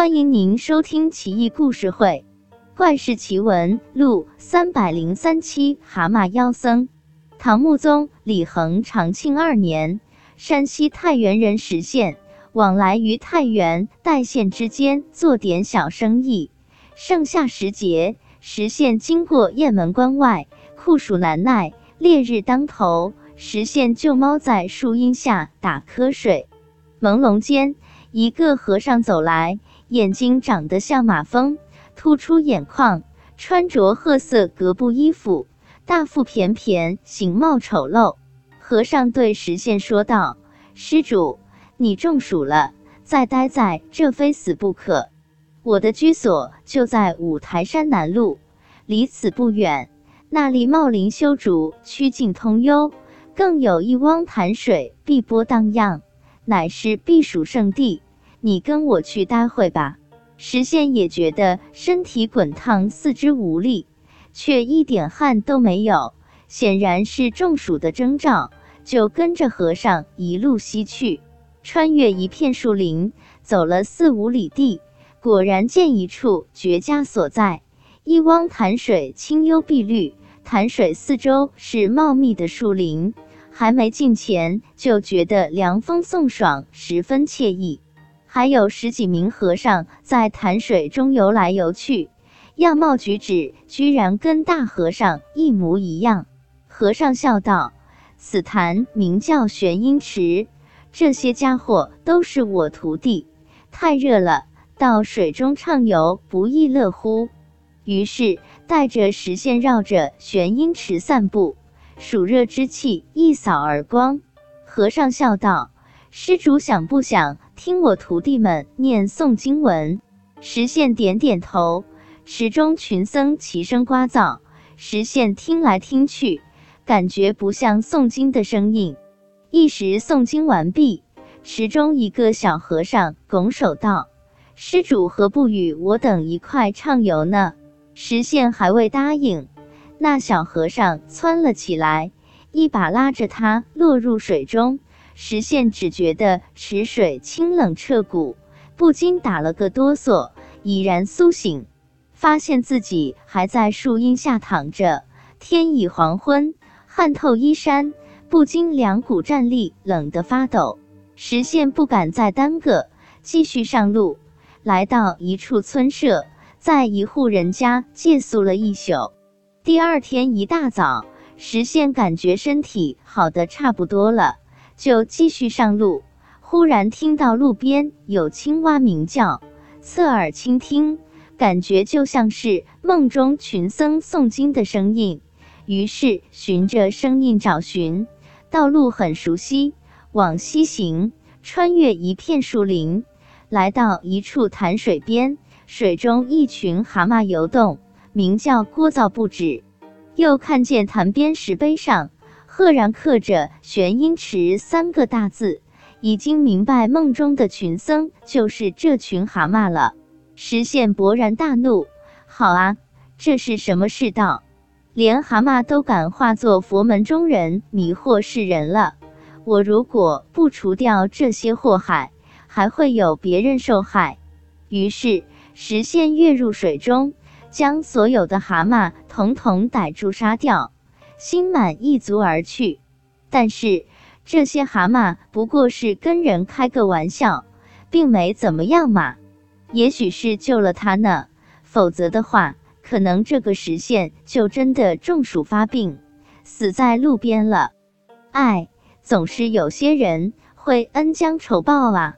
欢迎您收听《奇异故事会·怪事奇闻录》三百零三期。蛤蟆妖僧，唐穆宗李恒长庆二年，山西太原人石县往来于太原、代县之间，做点小生意。盛夏时节，石县经过雁门关外，酷暑难耐，烈日当头，石县就猫在树荫下打瞌睡。朦胧间，一个和尚走来。眼睛长得像马蜂，突出眼眶，穿着褐色格布衣服，大腹便便，形貌丑陋。和尚对石县说道：“施主，你中暑了，再待在这非死不可。我的居所就在五台山南路，离此不远。那里茂林修竹，曲径通幽，更有一汪潭水，碧波荡漾，乃是避暑胜地。”你跟我去待会吧。石县也觉得身体滚烫，四肢无力，却一点汗都没有，显然是中暑的征兆。就跟着和尚一路西去，穿越一片树林，走了四五里地，果然见一处绝佳所在。一汪潭水清幽碧绿，潭水四周是茂密的树林，还没近前，就觉得凉风送爽，十分惬意。还有十几名和尚在潭水中游来游去，样貌举止居然跟大和尚一模一样。和尚笑道：“此潭名叫玄阴池，这些家伙都是我徒弟。太热了，到水中畅游不亦乐乎？”于是带着石线绕着玄阴池散步，暑热之气一扫而光。和尚笑道：“施主想不想？”听我徒弟们念诵经文，石现点点头。池中群僧齐声呱噪，石现听来听去，感觉不像诵经的声音。一时诵经完毕，池中一个小和尚拱手道：“施主何不与我等一块畅游呢？”石现还未答应，那小和尚窜了起来，一把拉着他落入水中。石县只觉得池水清冷彻骨，不禁打了个哆嗦，已然苏醒，发现自己还在树荫下躺着。天已黄昏，汗透衣衫，不禁两股战栗，冷得发抖。石县不敢再耽搁，继续上路，来到一处村舍，在一户人家借宿了一宿。第二天一大早，石县感觉身体好的差不多了。就继续上路，忽然听到路边有青蛙鸣叫，侧耳倾听，感觉就像是梦中群僧诵经的声音。于是循着声音找寻，道路很熟悉，往西行，穿越一片树林，来到一处潭水边，水中一群蛤蟆游动，鸣叫聒噪不止。又看见潭边石碑上。赫然刻着“玄阴池”三个大字，已经明白梦中的群僧就是这群蛤蟆了。石县勃然大怒：“好啊，这是什么世道？连蛤蟆都敢化作佛门中人，迷惑世人了！我如果不除掉这些祸害，还会有别人受害。”于是石县跃入水中，将所有的蛤蟆统统逮住杀掉。心满意足而去，但是这些蛤蟆不过是跟人开个玩笑，并没怎么样嘛。也许是救了他呢，否则的话，可能这个石县就真的中暑发病，死在路边了。唉，总是有些人会恩将仇报啊。